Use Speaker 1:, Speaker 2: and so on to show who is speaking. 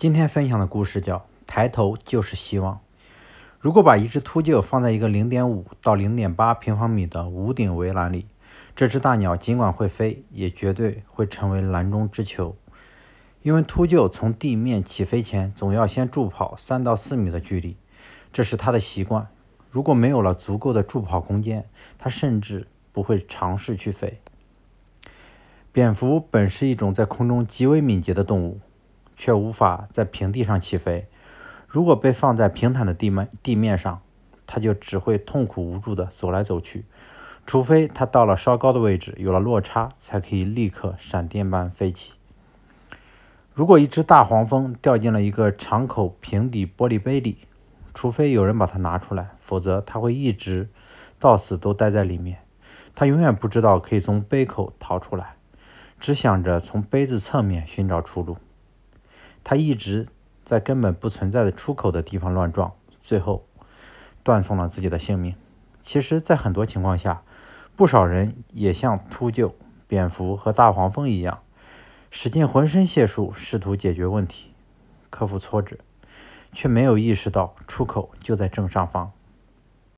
Speaker 1: 今天分享的故事叫《抬头就是希望》。如果把一只秃鹫放在一个零点五到零点八平方米的屋顶围栏里，这只大鸟尽管会飞，也绝对会成为篮中之球。因为秃鹫从地面起飞前，总要先助跑三到四米的距离，这是它的习惯。如果没有了足够的助跑空间，它甚至不会尝试去飞。蝙蝠本是一种在空中极为敏捷的动物。却无法在平地上起飞。如果被放在平坦的地面地面上，它就只会痛苦无助地走来走去。除非它到了稍高的位置，有了落差，才可以立刻闪电般飞起。如果一只大黄蜂掉进了一个敞口平底玻璃杯里，除非有人把它拿出来，否则它会一直到死都待在里面。它永远不知道可以从杯口逃出来，只想着从杯子侧面寻找出路。他一直在根本不存在的出口的地方乱撞，最后断送了自己的性命。其实，在很多情况下，不少人也像秃鹫、蝙蝠和大黄蜂一样，使尽浑身解数试图解决问题、克服挫折，却没有意识到出口就在正上方。